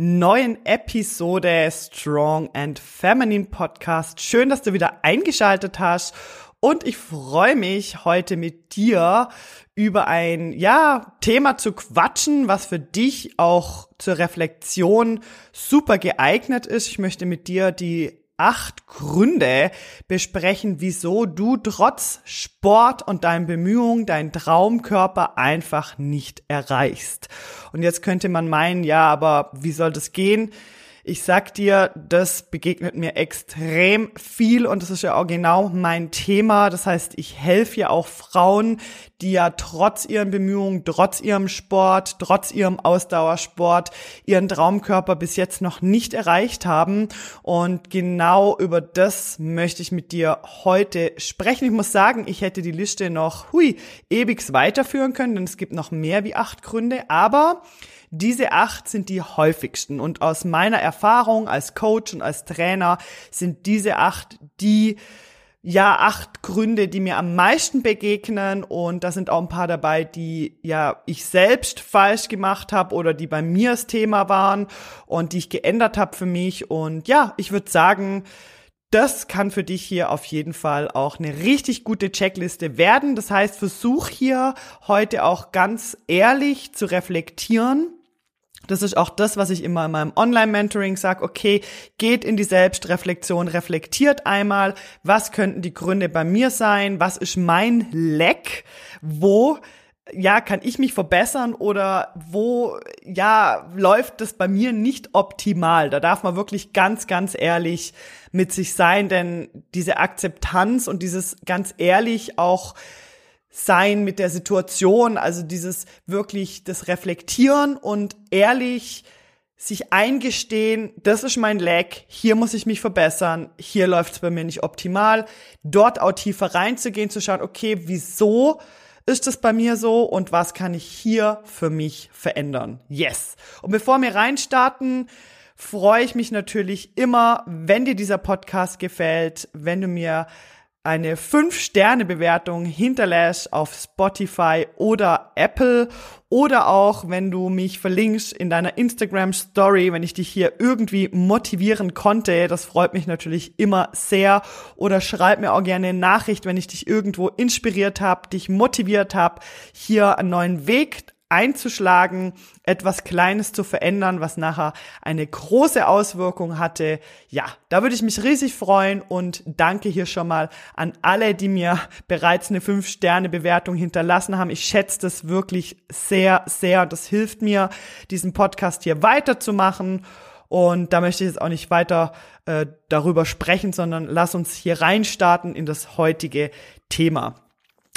neuen Episode Strong and Feminine Podcast. Schön, dass du wieder eingeschaltet hast. Und ich freue mich, heute mit dir über ein, ja, Thema zu quatschen, was für dich auch zur Reflexion super geeignet ist. Ich möchte mit dir die acht Gründe besprechen, wieso du trotz Sport und deinen Bemühungen deinen Traumkörper einfach nicht erreichst. Und jetzt könnte man meinen, ja, aber wie soll das gehen? Ich sag dir, das begegnet mir extrem viel und das ist ja auch genau mein Thema. Das heißt, ich helfe ja auch Frauen, die ja trotz ihren Bemühungen, trotz ihrem Sport, trotz ihrem Ausdauersport ihren Traumkörper bis jetzt noch nicht erreicht haben. Und genau über das möchte ich mit dir heute sprechen. Ich muss sagen, ich hätte die Liste noch, hui, ewigs weiterführen können, denn es gibt noch mehr wie acht Gründe, aber diese acht sind die häufigsten. Und aus meiner Erfahrung als Coach und als Trainer sind diese acht die ja, acht Gründe, die mir am meisten begegnen. Und da sind auch ein paar dabei, die ja ich selbst falsch gemacht habe oder die bei mir das Thema waren und die ich geändert habe für mich. Und ja, ich würde sagen, das kann für dich hier auf jeden Fall auch eine richtig gute Checkliste werden. Das heißt, versuch hier heute auch ganz ehrlich zu reflektieren das ist auch das, was ich immer in meinem Online-Mentoring sage. Okay, geht in die Selbstreflexion, reflektiert einmal, was könnten die Gründe bei mir sein, was ist mein Leck, wo ja, kann ich mich verbessern oder wo, ja, läuft das bei mir nicht optimal? Da darf man wirklich ganz, ganz ehrlich mit sich sein, denn diese Akzeptanz und dieses ganz ehrlich auch sein mit der Situation, also dieses wirklich das Reflektieren und ehrlich sich eingestehen, das ist mein Lag, hier muss ich mich verbessern, hier läuft es bei mir nicht optimal, dort auch tiefer reinzugehen, zu schauen, okay, wieso ist es bei mir so und was kann ich hier für mich verändern? Yes. Und bevor wir reinstarten, freue ich mich natürlich immer, wenn dir dieser Podcast gefällt, wenn du mir eine 5-Sterne-Bewertung hinterlässt auf Spotify oder Apple oder auch, wenn du mich verlinkst in deiner Instagram Story, wenn ich dich hier irgendwie motivieren konnte. Das freut mich natürlich immer sehr. Oder schreib mir auch gerne eine Nachricht, wenn ich dich irgendwo inspiriert habe, dich motiviert habe, hier einen neuen Weg einzuschlagen, etwas Kleines zu verändern, was nachher eine große Auswirkung hatte. Ja, da würde ich mich riesig freuen und danke hier schon mal an alle, die mir bereits eine 5-Sterne-Bewertung hinterlassen haben. Ich schätze das wirklich sehr, sehr. Das hilft mir, diesen Podcast hier weiterzumachen. Und da möchte ich jetzt auch nicht weiter äh, darüber sprechen, sondern lass uns hier reinstarten in das heutige Thema.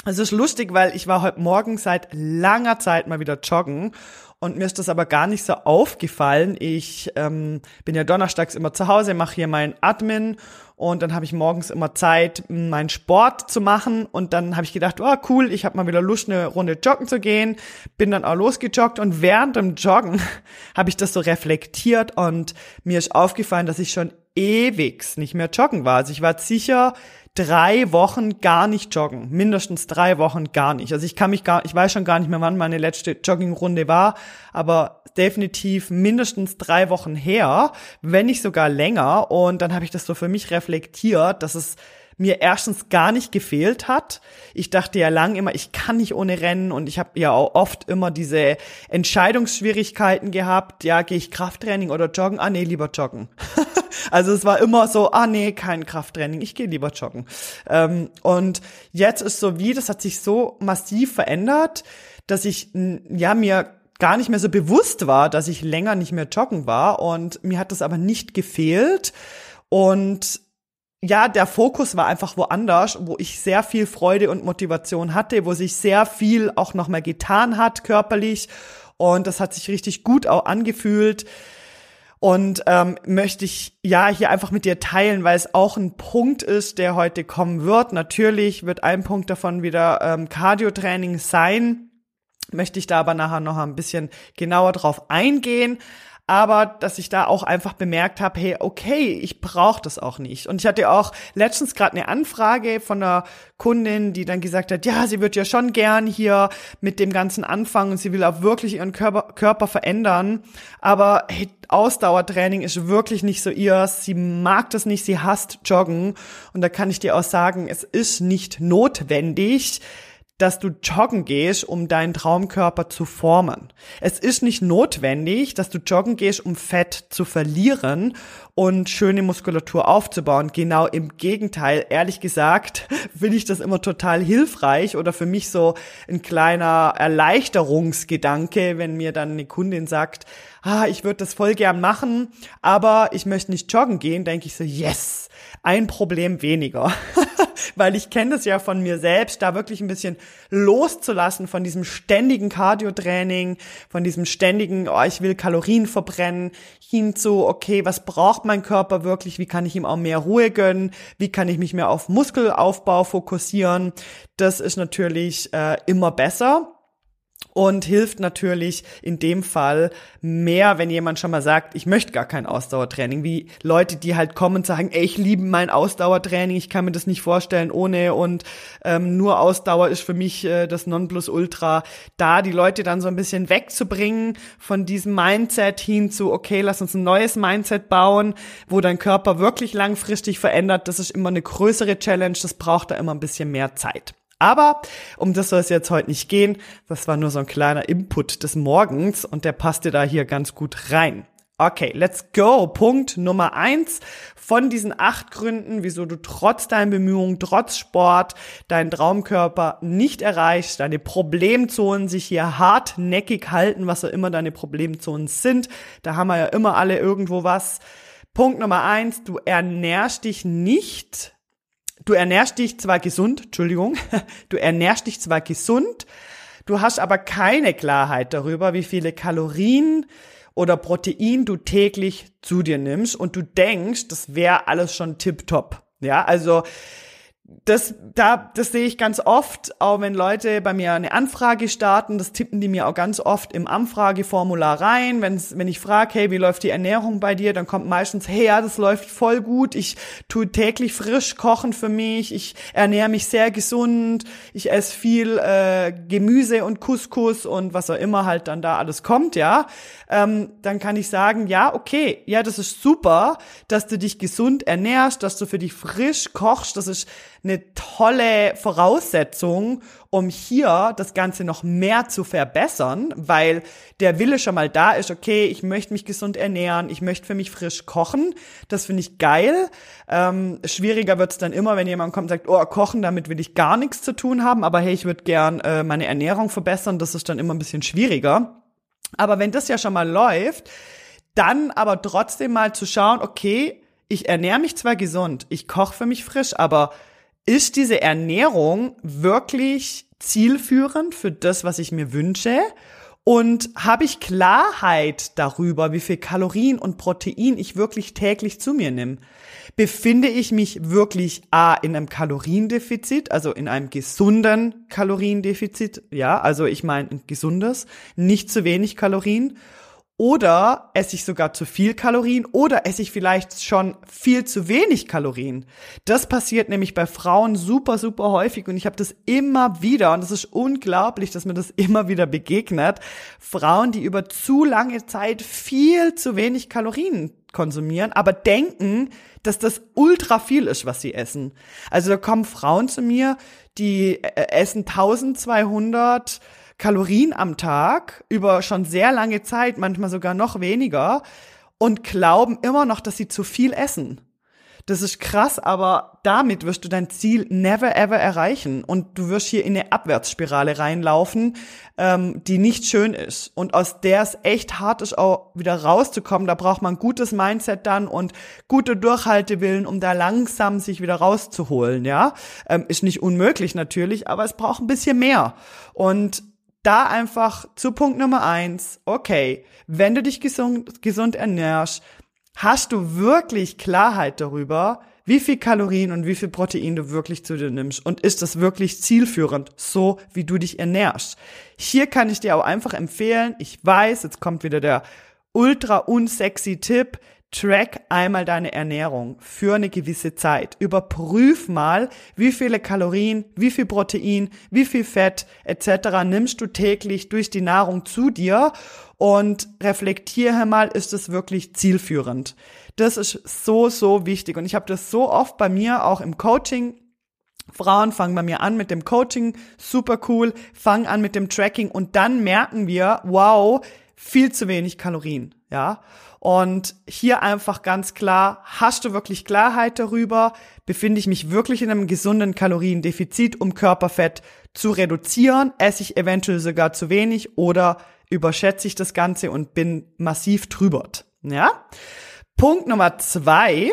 Es ist lustig, weil ich war heute Morgen seit langer Zeit mal wieder joggen und mir ist das aber gar nicht so aufgefallen. Ich ähm, bin ja donnerstags immer zu Hause, mache hier meinen Admin und dann habe ich morgens immer Zeit, meinen Sport zu machen und dann habe ich gedacht, oh cool, ich habe mal wieder Lust, eine Runde joggen zu gehen. Bin dann auch losgejoggt und während dem Joggen habe ich das so reflektiert und mir ist aufgefallen, dass ich schon ewig nicht mehr joggen war. Also ich war sicher drei Wochen gar nicht joggen. Mindestens drei Wochen gar nicht. Also ich kann mich gar, ich weiß schon gar nicht mehr, wann meine letzte Joggingrunde war, aber definitiv mindestens drei Wochen her, wenn nicht sogar länger. Und dann habe ich das so für mich reflektiert, dass es mir erstens gar nicht gefehlt hat. Ich dachte ja lang immer, ich kann nicht ohne Rennen und ich habe ja auch oft immer diese Entscheidungsschwierigkeiten gehabt. Ja, gehe ich Krafttraining oder joggen? Ah nee, lieber joggen. also es war immer so, ah nee, kein Krafttraining, ich gehe lieber joggen. Ähm, und jetzt ist so wie, das hat sich so massiv verändert, dass ich ja mir gar nicht mehr so bewusst war, dass ich länger nicht mehr joggen war und mir hat das aber nicht gefehlt und ja, der Fokus war einfach woanders, wo ich sehr viel Freude und Motivation hatte, wo sich sehr viel auch nochmal getan hat körperlich und das hat sich richtig gut auch angefühlt. Und ähm, möchte ich ja hier einfach mit dir teilen, weil es auch ein Punkt ist, der heute kommen wird. Natürlich wird ein Punkt davon wieder ähm, Cardio-Training sein. Möchte ich da aber nachher noch ein bisschen genauer drauf eingehen aber dass ich da auch einfach bemerkt habe, hey, okay, ich brauche das auch nicht. Und ich hatte auch letztens gerade eine Anfrage von einer Kundin, die dann gesagt hat, ja, sie wird ja schon gern hier mit dem ganzen anfangen und sie will auch wirklich ihren Körper, Körper verändern, aber hey, Ausdauertraining ist wirklich nicht so ihr. Sie mag das nicht, sie hasst Joggen und da kann ich dir auch sagen, es ist nicht notwendig, dass du joggen gehst, um deinen Traumkörper zu formen. Es ist nicht notwendig, dass du joggen gehst, um Fett zu verlieren und schöne Muskulatur aufzubauen. Genau im Gegenteil. Ehrlich gesagt, finde ich das immer total hilfreich oder für mich so ein kleiner Erleichterungsgedanke, wenn mir dann eine Kundin sagt, ah, ich würde das voll gern machen, aber ich möchte nicht joggen gehen, denke ich so, yes, ein Problem weniger. Weil ich kenne das ja von mir selbst, da wirklich ein bisschen loszulassen von diesem ständigen Cardio-Training, von diesem ständigen, oh, ich will Kalorien verbrennen, hin zu, okay, was braucht mein Körper wirklich, wie kann ich ihm auch mehr Ruhe gönnen, wie kann ich mich mehr auf Muskelaufbau fokussieren. Das ist natürlich äh, immer besser und hilft natürlich in dem Fall mehr, wenn jemand schon mal sagt, ich möchte gar kein Ausdauertraining, wie Leute, die halt kommen und sagen, ey, ich liebe mein Ausdauertraining, ich kann mir das nicht vorstellen ohne und ähm, nur Ausdauer ist für mich äh, das Nonplusultra. Da die Leute dann so ein bisschen wegzubringen von diesem Mindset hin zu, okay, lass uns ein neues Mindset bauen, wo dein Körper wirklich langfristig verändert, das ist immer eine größere Challenge, das braucht da immer ein bisschen mehr Zeit. Aber um das soll es jetzt heute nicht gehen. Das war nur so ein kleiner Input des Morgens und der passte da hier ganz gut rein. Okay, let's go. Punkt Nummer eins von diesen acht Gründen, wieso du trotz deinen Bemühungen, trotz Sport, deinen Traumkörper nicht erreichst, deine Problemzonen sich hier hartnäckig halten, was auch immer deine Problemzonen sind. Da haben wir ja immer alle irgendwo was. Punkt Nummer eins, du ernährst dich nicht du ernährst dich zwar gesund, Entschuldigung, du ernährst dich zwar gesund, du hast aber keine Klarheit darüber, wie viele Kalorien oder Protein du täglich zu dir nimmst und du denkst, das wäre alles schon tipptopp. Ja, also das, da, das sehe ich ganz oft, auch wenn Leute bei mir eine Anfrage starten, das tippen die mir auch ganz oft im Anfrageformular rein. Wenn's, wenn ich frage, hey, wie läuft die Ernährung bei dir, dann kommt meistens, hey, ja, das läuft voll gut, ich tue täglich frisch kochen für mich, ich ernähre mich sehr gesund, ich esse viel äh, Gemüse und Couscous und was auch immer halt dann da alles kommt, ja. Ähm, dann kann ich sagen, ja, okay, ja, das ist super, dass du dich gesund ernährst, dass du für dich frisch kochst, das ist eine tolle Voraussetzung, um hier das Ganze noch mehr zu verbessern, weil der Wille schon mal da ist, okay, ich möchte mich gesund ernähren, ich möchte für mich frisch kochen, das finde ich geil. Ähm, schwieriger wird's dann immer, wenn jemand kommt und sagt, oh, kochen, damit will ich gar nichts zu tun haben, aber hey, ich würde gern äh, meine Ernährung verbessern, das ist dann immer ein bisschen schwieriger. Aber wenn das ja schon mal läuft, dann aber trotzdem mal zu schauen, okay, ich ernähre mich zwar gesund, ich koche für mich frisch, aber ist diese Ernährung wirklich zielführend für das, was ich mir wünsche? Und habe ich Klarheit darüber, wie viel Kalorien und Protein ich wirklich täglich zu mir nehme? Befinde ich mich wirklich A in einem Kaloriendefizit, also in einem gesunden Kaloriendefizit? Ja, also ich meine ein gesundes, nicht zu wenig Kalorien. Oder esse ich sogar zu viel Kalorien oder esse ich vielleicht schon viel zu wenig Kalorien. Das passiert nämlich bei Frauen super, super häufig und ich habe das immer wieder und es ist unglaublich, dass mir das immer wieder begegnet. Frauen, die über zu lange Zeit viel zu wenig Kalorien konsumieren, aber denken, dass das ultra viel ist, was sie essen. Also da kommen Frauen zu mir, die äh, essen 1200 Kalorien am Tag über schon sehr lange Zeit, manchmal sogar noch weniger und glauben immer noch, dass sie zu viel essen. Das ist krass, aber damit wirst du dein Ziel never ever erreichen und du wirst hier in eine Abwärtsspirale reinlaufen, ähm, die nicht schön ist und aus der es echt hart ist, auch wieder rauszukommen. Da braucht man gutes Mindset dann und gute Durchhaltewillen, um da langsam sich wieder rauszuholen. Ja, ähm, ist nicht unmöglich natürlich, aber es braucht ein bisschen mehr und da einfach zu Punkt Nummer eins, okay, wenn du dich gesund, gesund ernährst, hast du wirklich Klarheit darüber, wie viel Kalorien und wie viel Protein du wirklich zu dir nimmst und ist das wirklich zielführend, so wie du dich ernährst. Hier kann ich dir auch einfach empfehlen, ich weiß, jetzt kommt wieder der ultra unsexy Tipp, Track einmal deine Ernährung für eine gewisse Zeit. Überprüf mal, wie viele Kalorien, wie viel Protein, wie viel Fett etc. nimmst du täglich durch die Nahrung zu dir und reflektiere mal, ist es wirklich zielführend. Das ist so, so wichtig und ich habe das so oft bei mir auch im Coaching Frauen fangen bei mir an mit dem Coaching, super cool, fangen an mit dem Tracking und dann merken wir, wow, viel zu wenig Kalorien, ja. Und hier einfach ganz klar, hast du wirklich Klarheit darüber? Befinde ich mich wirklich in einem gesunden Kaloriendefizit, um Körperfett zu reduzieren? Esse ich eventuell sogar zu wenig oder überschätze ich das Ganze und bin massiv trübert? Ja? Punkt Nummer zwei.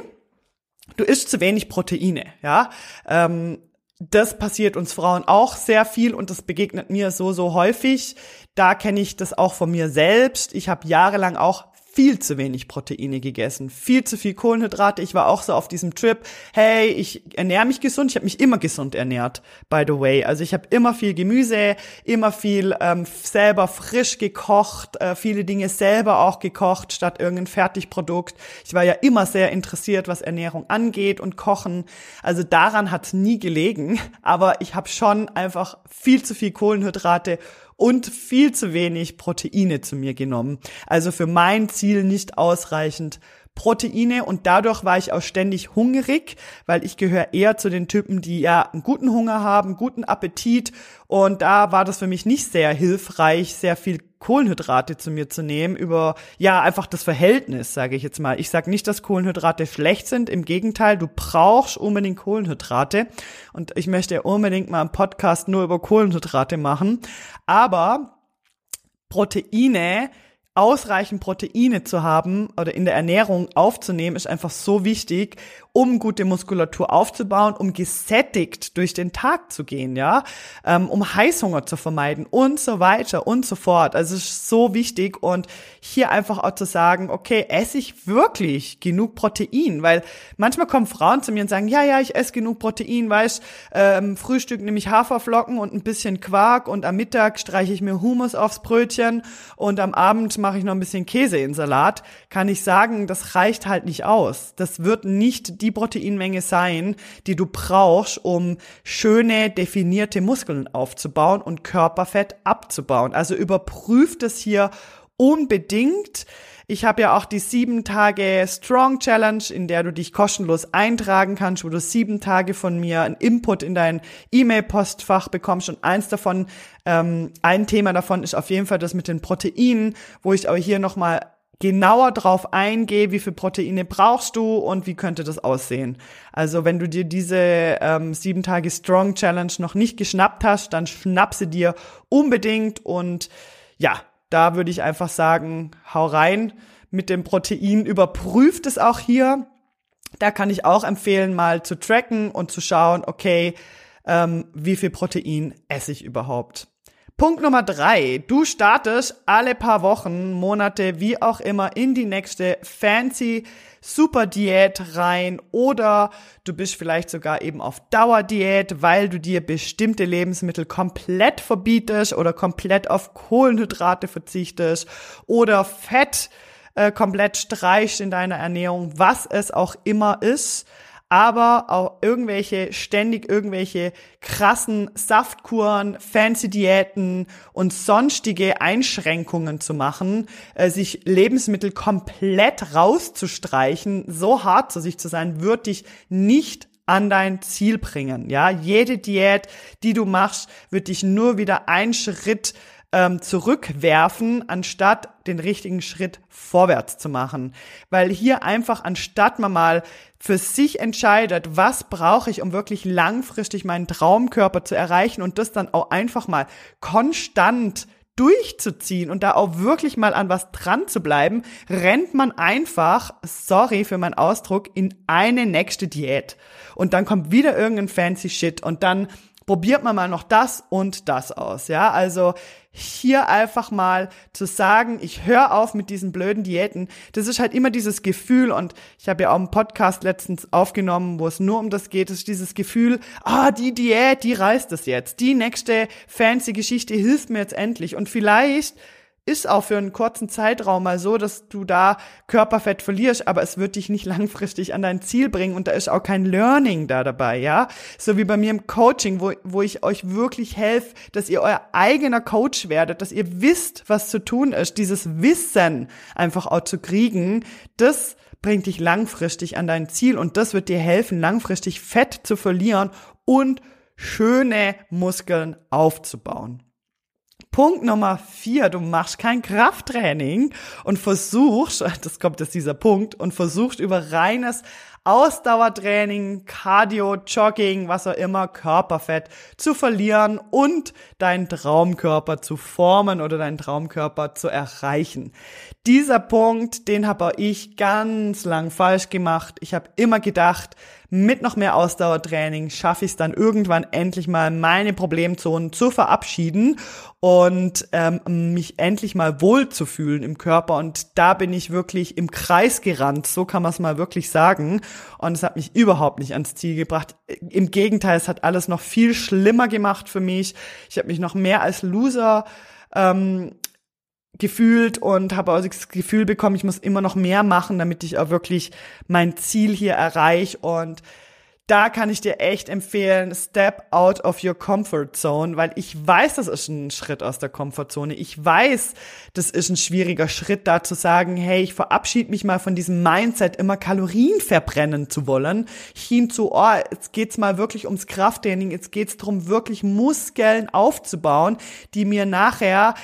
Du isst zu wenig Proteine, ja. Ähm, das passiert uns Frauen auch sehr viel und das begegnet mir so, so häufig. Da kenne ich das auch von mir selbst. Ich habe jahrelang auch viel zu wenig Proteine gegessen, viel zu viel Kohlenhydrate. Ich war auch so auf diesem Trip, hey, ich ernähre mich gesund. Ich habe mich immer gesund ernährt, by the way. Also ich habe immer viel Gemüse, immer viel ähm, selber frisch gekocht, äh, viele Dinge selber auch gekocht, statt irgendein Fertigprodukt. Ich war ja immer sehr interessiert, was Ernährung angeht und Kochen. Also daran hat nie gelegen. Aber ich habe schon einfach viel zu viel Kohlenhydrate und viel zu wenig Proteine zu mir genommen. Also für mein Ziel nicht ausreichend Proteine und dadurch war ich auch ständig hungrig, weil ich gehöre eher zu den Typen, die ja einen guten Hunger haben, guten Appetit und da war das für mich nicht sehr hilfreich, sehr viel Kohlenhydrate zu mir zu nehmen über ja einfach das Verhältnis, sage ich jetzt mal. Ich sage nicht, dass Kohlenhydrate schlecht sind, im Gegenteil, du brauchst unbedingt Kohlenhydrate. Und ich möchte unbedingt mal einen Podcast nur über Kohlenhydrate machen, aber Proteine ausreichend Proteine zu haben oder in der Ernährung aufzunehmen, ist einfach so wichtig, um gute Muskulatur aufzubauen, um gesättigt durch den Tag zu gehen, ja, ähm, um Heißhunger zu vermeiden und so weiter und so fort. Also es ist so wichtig und hier einfach auch zu sagen, okay, esse ich wirklich genug Protein? Weil manchmal kommen Frauen zu mir und sagen, ja, ja, ich esse genug Protein, weißt, ähm, Frühstück nehme ich Haferflocken und ein bisschen Quark und am Mittag streiche ich mir Humus aufs Brötchen und am Abend mache ich noch ein bisschen Käse in Salat. Kann ich sagen, das reicht halt nicht aus. Das wird nicht die Proteinmenge sein, die du brauchst, um schöne, definierte Muskeln aufzubauen und Körperfett abzubauen. Also überprüf das hier unbedingt. Ich habe ja auch die sieben Tage Strong Challenge, in der du dich kostenlos eintragen kannst, wo du sieben Tage von mir einen Input in dein E-Mail-Postfach bekommst. Und eins davon, ähm, ein Thema davon ist auf jeden Fall das mit den Proteinen, wo ich auch hier nochmal genauer drauf eingehe, wie viel Proteine brauchst du und wie könnte das aussehen. Also wenn du dir diese ähm, sieben Tage Strong Challenge noch nicht geschnappt hast, dann schnapp sie dir unbedingt und ja, da würde ich einfach sagen, hau rein mit dem Protein, überprüft es auch hier. Da kann ich auch empfehlen, mal zu tracken und zu schauen, okay, ähm, wie viel Protein esse ich überhaupt. Punkt Nummer drei. Du startest alle paar Wochen, Monate, wie auch immer, in die nächste fancy Super Diät rein oder du bist vielleicht sogar eben auf Dauerdiät, weil du dir bestimmte Lebensmittel komplett verbietest oder komplett auf Kohlenhydrate verzichtest oder Fett äh, komplett streichst in deiner Ernährung, was es auch immer ist aber auch irgendwelche, ständig irgendwelche krassen Saftkuren, fancy Diäten und sonstige Einschränkungen zu machen, äh, sich Lebensmittel komplett rauszustreichen, so hart zu sich zu sein, wird dich nicht an dein Ziel bringen. Ja, jede Diät, die du machst, wird dich nur wieder einen Schritt ähm, zurückwerfen, anstatt den richtigen Schritt vorwärts zu machen. Weil hier einfach, anstatt man mal für sich entscheidet, was brauche ich, um wirklich langfristig meinen Traumkörper zu erreichen und das dann auch einfach mal konstant durchzuziehen und da auch wirklich mal an was dran zu bleiben, rennt man einfach, sorry für meinen Ausdruck, in eine nächste Diät. Und dann kommt wieder irgendein fancy Shit und dann probiert man mal noch das und das aus, ja? Also hier einfach mal zu sagen, ich höre auf mit diesen blöden Diäten. Das ist halt immer dieses Gefühl und ich habe ja auch einen Podcast letztens aufgenommen, wo es nur um das geht, ist dieses Gefühl, ah, die Diät, die reißt es jetzt. Die nächste fancy Geschichte hilft mir jetzt endlich und vielleicht ist auch für einen kurzen Zeitraum mal so, dass du da Körperfett verlierst, aber es wird dich nicht langfristig an dein Ziel bringen und da ist auch kein Learning da dabei, ja? So wie bei mir im Coaching, wo, wo ich euch wirklich helfe, dass ihr euer eigener Coach werdet, dass ihr wisst, was zu tun ist, dieses Wissen einfach auch zu kriegen, das bringt dich langfristig an dein Ziel und das wird dir helfen, langfristig Fett zu verlieren und schöne Muskeln aufzubauen. Punkt Nummer vier, du machst kein Krafttraining und versuchst, das kommt jetzt dieser Punkt, und versuchst über reines Ausdauertraining, Cardio, Jogging, was auch immer, Körperfett zu verlieren und deinen Traumkörper zu formen oder deinen Traumkörper zu erreichen. Dieser Punkt, den habe auch ich ganz lang falsch gemacht. Ich habe immer gedacht, mit noch mehr Ausdauertraining schaffe ich es dann irgendwann endlich mal meine Problemzonen zu verabschieden und ähm, mich endlich mal wohl zu fühlen im Körper. Und da bin ich wirklich im Kreis gerannt, so kann man es mal wirklich sagen. Und es hat mich überhaupt nicht ans Ziel gebracht. Im Gegenteil, es hat alles noch viel schlimmer gemacht für mich. Ich habe mich noch mehr als Loser ähm, gefühlt und habe auch das Gefühl bekommen, ich muss immer noch mehr machen, damit ich auch wirklich mein Ziel hier erreiche und da kann ich dir echt empfehlen, step out of your comfort zone, weil ich weiß, das ist ein Schritt aus der Komfortzone. Ich weiß, das ist ein schwieriger Schritt, da zu sagen, hey, ich verabschiede mich mal von diesem Mindset, immer Kalorien verbrennen zu wollen, hin zu, oh, jetzt geht's mal wirklich ums Krafttraining, jetzt geht's darum, wirklich Muskeln aufzubauen, die mir nachher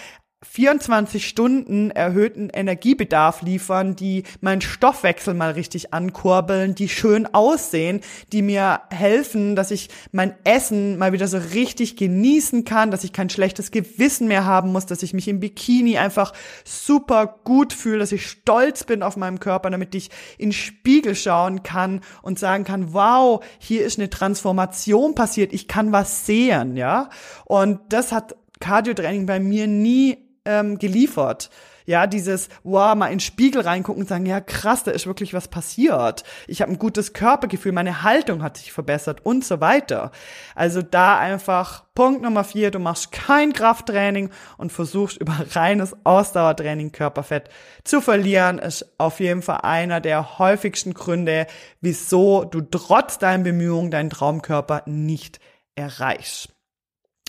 24 Stunden erhöhten Energiebedarf liefern, die meinen Stoffwechsel mal richtig ankurbeln, die schön aussehen, die mir helfen, dass ich mein Essen mal wieder so richtig genießen kann, dass ich kein schlechtes Gewissen mehr haben muss, dass ich mich im Bikini einfach super gut fühle, dass ich stolz bin auf meinen Körper, damit ich in Spiegel schauen kann und sagen kann, wow, hier ist eine Transformation passiert, ich kann was sehen, ja? Und das hat Cardio-Training bei mir nie ähm, geliefert. Ja, dieses, wow, mal in den Spiegel reingucken und sagen, ja krass, da ist wirklich was passiert. Ich habe ein gutes Körpergefühl, meine Haltung hat sich verbessert und so weiter. Also da einfach Punkt Nummer vier, du machst kein Krafttraining und versuchst über reines Ausdauertraining Körperfett zu verlieren, ist auf jeden Fall einer der häufigsten Gründe, wieso du trotz deinen Bemühungen deinen Traumkörper nicht erreichst.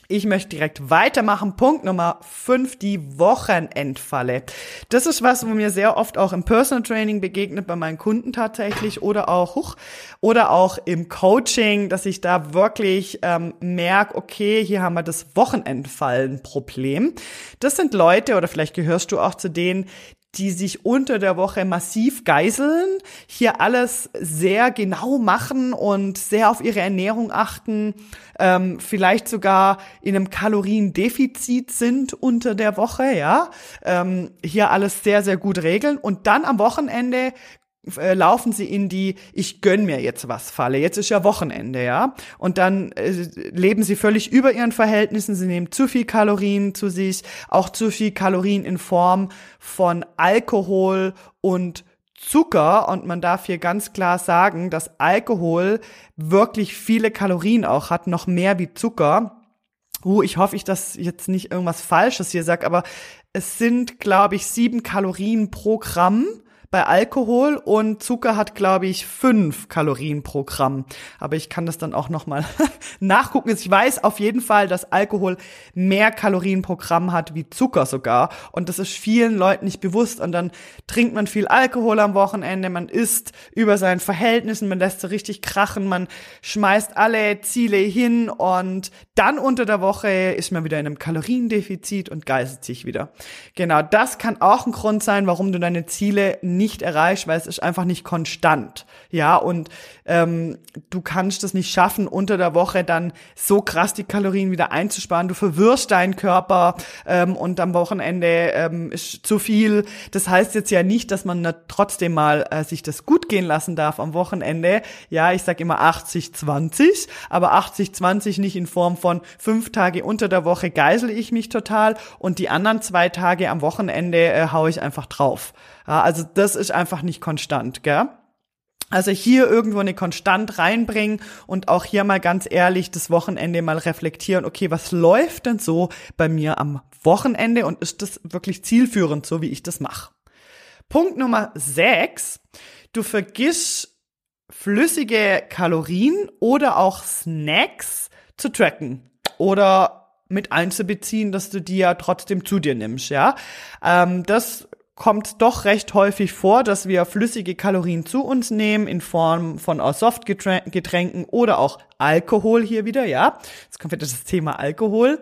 Ich möchte direkt weitermachen. Punkt Nummer 5, die Wochenendfalle. Das ist was, wo mir sehr oft auch im Personal Training begegnet, bei meinen Kunden tatsächlich oder auch huch, oder auch im Coaching, dass ich da wirklich ähm, merke, okay, hier haben wir das Wochenendfallen-Problem. Das sind Leute, oder vielleicht gehörst du auch zu denen, die sich unter der Woche massiv geiseln, hier alles sehr genau machen und sehr auf ihre Ernährung achten, ähm, vielleicht sogar in einem Kaloriendefizit sind unter der Woche, ja, ähm, hier alles sehr, sehr gut regeln. Und dann am Wochenende äh, laufen sie in die ich gönn mir jetzt was Falle. Jetzt ist ja Wochenende, ja? Und dann äh, leben sie völlig über ihren Verhältnissen, sie nehmen zu viel Kalorien zu sich, auch zu viel Kalorien in Form von Alkohol und Zucker und man darf hier ganz klar sagen, dass Alkohol wirklich viele Kalorien auch hat, noch mehr wie Zucker. Uh, ich hoffe, ich das jetzt nicht irgendwas Falsches hier sag, aber es sind, glaube ich, sieben Kalorien pro Gramm bei Alkohol und Zucker hat, glaube ich, fünf Kalorien pro Gramm. Aber ich kann das dann auch nochmal nachgucken. Ich weiß auf jeden Fall, dass Alkohol mehr Kalorien pro Gramm hat wie Zucker sogar. Und das ist vielen Leuten nicht bewusst. Und dann trinkt man viel Alkohol am Wochenende, man isst über seinen Verhältnissen, man lässt so richtig krachen, man schmeißt alle Ziele hin und dann unter der Woche ist man wieder in einem Kaloriendefizit und geißelt sich wieder. Genau, das kann auch ein Grund sein, warum du deine Ziele nicht nicht erreichst, weil es ist einfach nicht konstant. Ja, und ähm, du kannst es nicht schaffen, unter der Woche dann so krass die Kalorien wieder einzusparen. Du verwirrst deinen Körper ähm, und am Wochenende ähm, ist zu viel. Das heißt jetzt ja nicht, dass man trotzdem mal äh, sich das gut gehen lassen darf am Wochenende. Ja, ich sag immer 80-20, aber 80-20 nicht in Form von fünf Tage unter der Woche geisel ich mich total und die anderen zwei Tage am Wochenende äh, hau ich einfach drauf. Ja, also das ist einfach nicht konstant, gell? Also hier irgendwo eine Konstant reinbringen und auch hier mal ganz ehrlich das Wochenende mal reflektieren, okay, was läuft denn so bei mir am Wochenende und ist das wirklich zielführend, so wie ich das mache? Punkt Nummer sechs: Du vergisst flüssige Kalorien oder auch Snacks zu tracken oder mit einzubeziehen, dass du die ja trotzdem zu dir nimmst, ja. Ähm, das kommt doch recht häufig vor, dass wir flüssige Kalorien zu uns nehmen in Form von aus Softgetränken oder auch Alkohol hier wieder, ja. Jetzt kommt wieder das Thema Alkohol.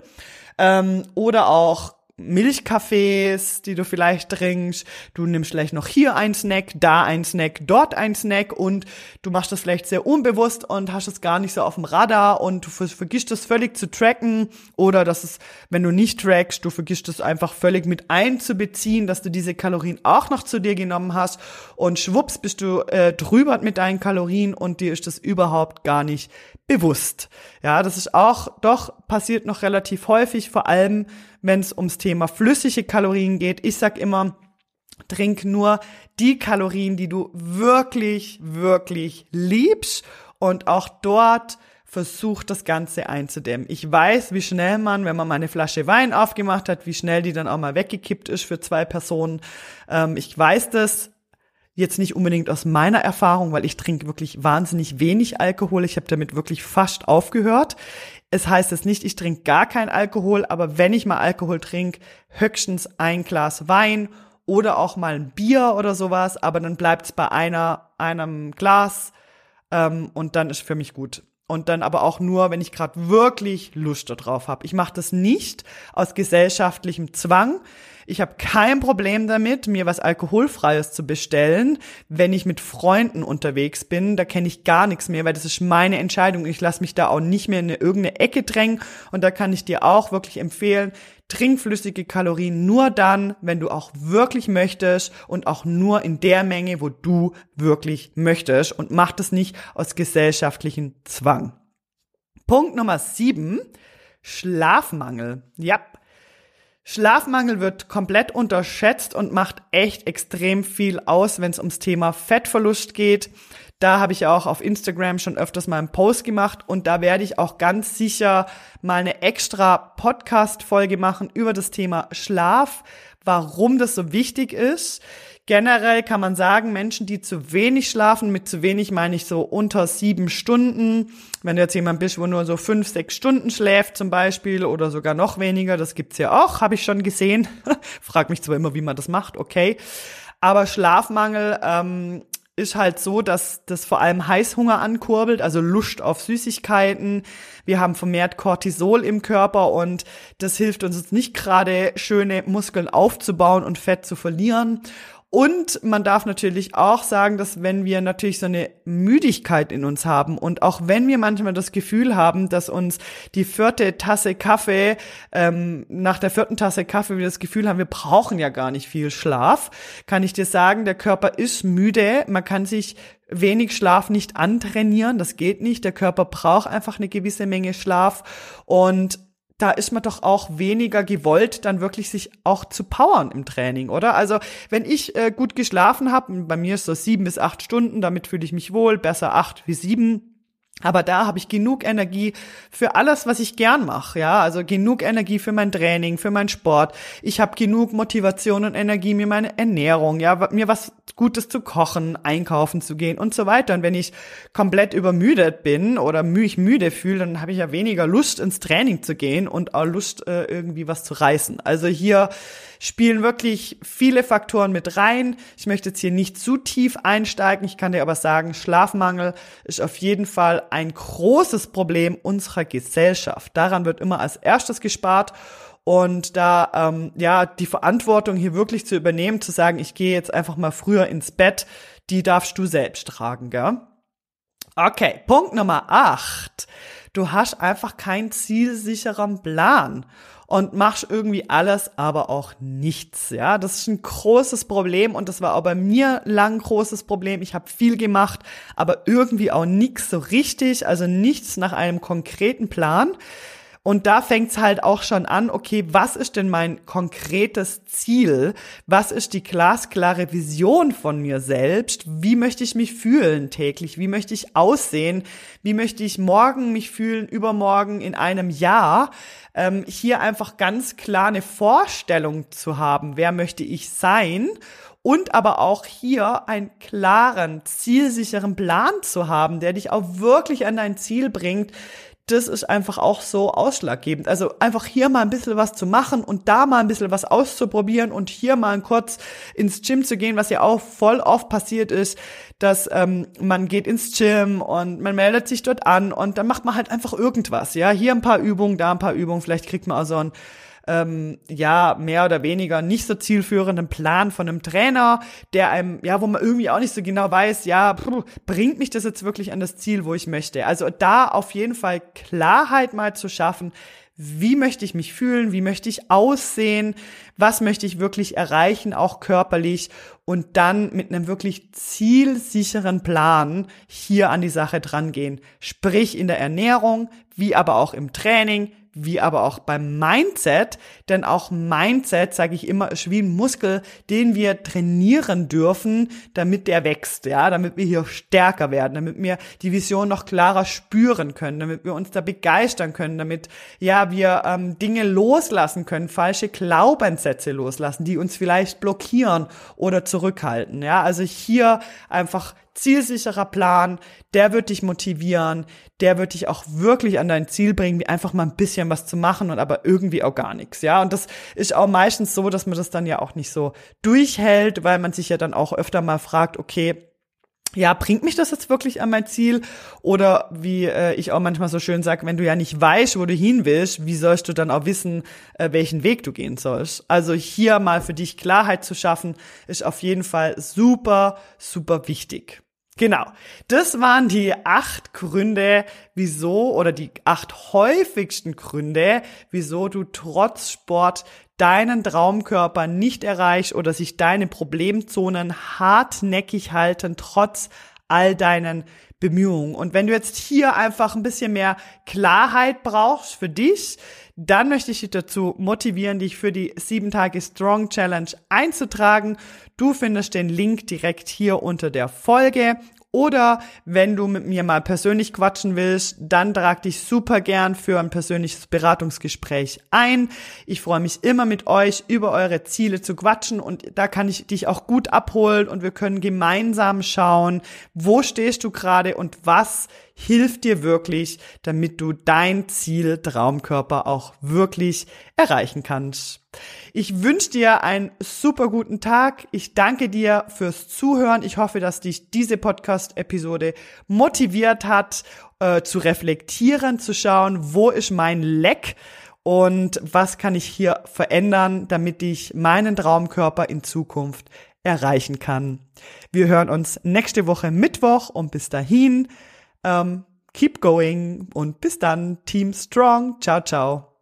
Ähm, oder auch Milchkaffees, die du vielleicht trinkst. Du nimmst vielleicht noch hier ein Snack, da ein Snack, dort ein Snack und du machst das vielleicht sehr unbewusst und hast es gar nicht so auf dem Radar und du vergisst es völlig zu tracken oder dass es, wenn du nicht trackst, du vergisst es einfach völlig mit einzubeziehen, dass du diese Kalorien auch noch zu dir genommen hast und schwupps bist du äh, drüber mit deinen Kalorien und dir ist das überhaupt gar nicht bewusst. Ja, das ist auch doch passiert noch relativ häufig, vor allem wenn es ums Thema flüssige Kalorien geht. Ich sag immer, trink nur die Kalorien, die du wirklich, wirklich liebst und auch dort versuch das Ganze einzudämmen. Ich weiß, wie schnell man, wenn man mal eine Flasche Wein aufgemacht hat, wie schnell die dann auch mal weggekippt ist für zwei Personen. Ähm, ich weiß das jetzt nicht unbedingt aus meiner Erfahrung, weil ich trinke wirklich wahnsinnig wenig Alkohol. Ich habe damit wirklich fast aufgehört. Es heißt es nicht, ich trinke gar kein Alkohol, aber wenn ich mal Alkohol trinke, höchstens ein Glas Wein oder auch mal ein Bier oder sowas, aber dann bleibt es bei einer, einem Glas ähm, und dann ist für mich gut. Und dann aber auch nur, wenn ich gerade wirklich Lust darauf habe. Ich mache das nicht aus gesellschaftlichem Zwang. Ich habe kein Problem damit, mir was Alkoholfreies zu bestellen, wenn ich mit Freunden unterwegs bin. Da kenne ich gar nichts mehr, weil das ist meine Entscheidung. Ich lasse mich da auch nicht mehr in eine, irgendeine Ecke drängen. Und da kann ich dir auch wirklich empfehlen, trink flüssige Kalorien nur dann, wenn du auch wirklich möchtest und auch nur in der Menge, wo du wirklich möchtest und mach das nicht aus gesellschaftlichen Zwang. Punkt Nummer sieben, Schlafmangel. Ja, Schlafmangel wird komplett unterschätzt und macht echt extrem viel aus, wenn es ums Thema Fettverlust geht. Da habe ich auch auf Instagram schon öfters mal einen Post gemacht und da werde ich auch ganz sicher mal eine extra Podcast-Folge machen über das Thema Schlaf, warum das so wichtig ist. Generell kann man sagen, Menschen, die zu wenig schlafen, mit zu wenig meine ich so unter sieben Stunden. Wenn du jetzt jemand bist, wo nur so fünf, sechs Stunden schläft zum Beispiel oder sogar noch weniger, das gibt's ja auch, habe ich schon gesehen. Frag mich zwar immer, wie man das macht, okay. Aber Schlafmangel ähm, ist halt so, dass das vor allem Heißhunger ankurbelt, also Lust auf Süßigkeiten. Wir haben vermehrt Cortisol im Körper und das hilft uns jetzt nicht gerade schöne Muskeln aufzubauen und Fett zu verlieren. Und man darf natürlich auch sagen, dass wenn wir natürlich so eine Müdigkeit in uns haben und auch wenn wir manchmal das Gefühl haben, dass uns die vierte Tasse Kaffee, ähm, nach der vierten Tasse Kaffee wir das Gefühl haben, wir brauchen ja gar nicht viel Schlaf, kann ich dir sagen, der Körper ist müde, man kann sich wenig Schlaf nicht antrainieren, das geht nicht, der Körper braucht einfach eine gewisse Menge Schlaf. Und da ist man doch auch weniger gewollt, dann wirklich sich auch zu powern im Training, oder? Also wenn ich äh, gut geschlafen habe, bei mir ist so sieben bis acht Stunden, damit fühle ich mich wohl, besser acht wie sieben, aber da habe ich genug Energie für alles, was ich gern mache, ja, also genug Energie für mein Training, für meinen Sport. Ich habe genug Motivation und Energie mir meine Ernährung, ja, mir was Gutes zu kochen, einkaufen zu gehen und so weiter. Und wenn ich komplett übermüdet bin oder mich müde fühle, dann habe ich ja weniger Lust ins Training zu gehen und auch Lust äh, irgendwie was zu reißen. Also hier spielen wirklich viele Faktoren mit rein. Ich möchte jetzt hier nicht zu tief einsteigen. Ich kann dir aber sagen, Schlafmangel ist auf jeden Fall ein großes Problem unserer Gesellschaft. Daran wird immer als erstes gespart. und da ähm, ja die Verantwortung hier wirklich zu übernehmen, zu sagen, ich gehe jetzt einfach mal früher ins Bett, die darfst du selbst tragen, gell? Okay, Punkt Nummer acht. Du hast einfach keinen zielsicheren Plan und machst irgendwie alles, aber auch nichts. Ja, das ist ein großes Problem und das war auch bei mir lang ein großes Problem. Ich habe viel gemacht, aber irgendwie auch nichts so richtig, also nichts nach einem konkreten Plan. Und da fängt's halt auch schon an, okay, was ist denn mein konkretes Ziel? Was ist die glasklare Vision von mir selbst? Wie möchte ich mich fühlen täglich? Wie möchte ich aussehen? Wie möchte ich morgen mich fühlen, übermorgen, in einem Jahr? Ähm, hier einfach ganz klar eine Vorstellung zu haben, wer möchte ich sein? und aber auch hier einen klaren, zielsicheren Plan zu haben, der dich auch wirklich an dein Ziel bringt, das ist einfach auch so ausschlaggebend. Also einfach hier mal ein bisschen was zu machen und da mal ein bisschen was auszuprobieren und hier mal kurz ins Gym zu gehen, was ja auch voll oft passiert ist, dass ähm, man geht ins Gym und man meldet sich dort an und dann macht man halt einfach irgendwas. Ja, hier ein paar Übungen, da ein paar Übungen, vielleicht kriegt man auch so ein ähm, ja mehr oder weniger nicht so zielführenden Plan von einem Trainer, der einem, ja, wo man irgendwie auch nicht so genau weiß, ja, bringt mich das jetzt wirklich an das Ziel, wo ich möchte. Also da auf jeden Fall Klarheit mal zu schaffen, wie möchte ich mich fühlen, wie möchte ich aussehen, was möchte ich wirklich erreichen, auch körperlich und dann mit einem wirklich zielsicheren Plan hier an die Sache drangehen. Sprich in der Ernährung, wie aber auch im Training, wie aber auch beim Mindset, denn auch Mindset, sage ich immer, ist wie ein Muskel, den wir trainieren dürfen, damit der wächst, ja, damit wir hier stärker werden, damit wir die Vision noch klarer spüren können, damit wir uns da begeistern können, damit ja wir ähm, Dinge loslassen können, falsche Glaubenssätze loslassen, die uns vielleicht blockieren oder zurückhalten, ja, also hier einfach zielsicherer Plan, der wird dich motivieren, der wird dich auch wirklich an dein Ziel bringen, wie einfach mal ein bisschen was zu machen und aber irgendwie auch gar nichts, ja. Und das ist auch meistens so, dass man das dann ja auch nicht so durchhält, weil man sich ja dann auch öfter mal fragt, okay, ja, bringt mich das jetzt wirklich an mein Ziel? Oder wie äh, ich auch manchmal so schön sage, wenn du ja nicht weißt, wo du hin willst, wie sollst du dann auch wissen, äh, welchen Weg du gehen sollst? Also hier mal für dich Klarheit zu schaffen, ist auf jeden Fall super, super wichtig. Genau. Das waren die acht Gründe, wieso oder die acht häufigsten Gründe, wieso du trotz Sport deinen Traumkörper nicht erreichst oder sich deine Problemzonen hartnäckig halten, trotz all deinen Bemühungen. Und wenn du jetzt hier einfach ein bisschen mehr Klarheit brauchst für dich, dann möchte ich dich dazu motivieren, dich für die 7 Tage Strong Challenge einzutragen. Du findest den Link direkt hier unter der Folge. Oder wenn du mit mir mal persönlich quatschen willst, dann trag dich super gern für ein persönliches Beratungsgespräch ein. Ich freue mich immer mit euch über eure Ziele zu quatschen und da kann ich dich auch gut abholen und wir können gemeinsam schauen, wo stehst du gerade und was hilft dir wirklich, damit du dein Ziel Traumkörper auch wirklich erreichen kannst. Ich wünsche dir einen super guten Tag. Ich danke dir fürs Zuhören. Ich hoffe, dass dich diese Podcast-Episode motiviert hat, äh, zu reflektieren, zu schauen, wo ist mein Leck und was kann ich hier verändern, damit ich meinen Traumkörper in Zukunft erreichen kann. Wir hören uns nächste Woche Mittwoch und bis dahin ähm, keep going und bis dann, Team Strong. Ciao, ciao.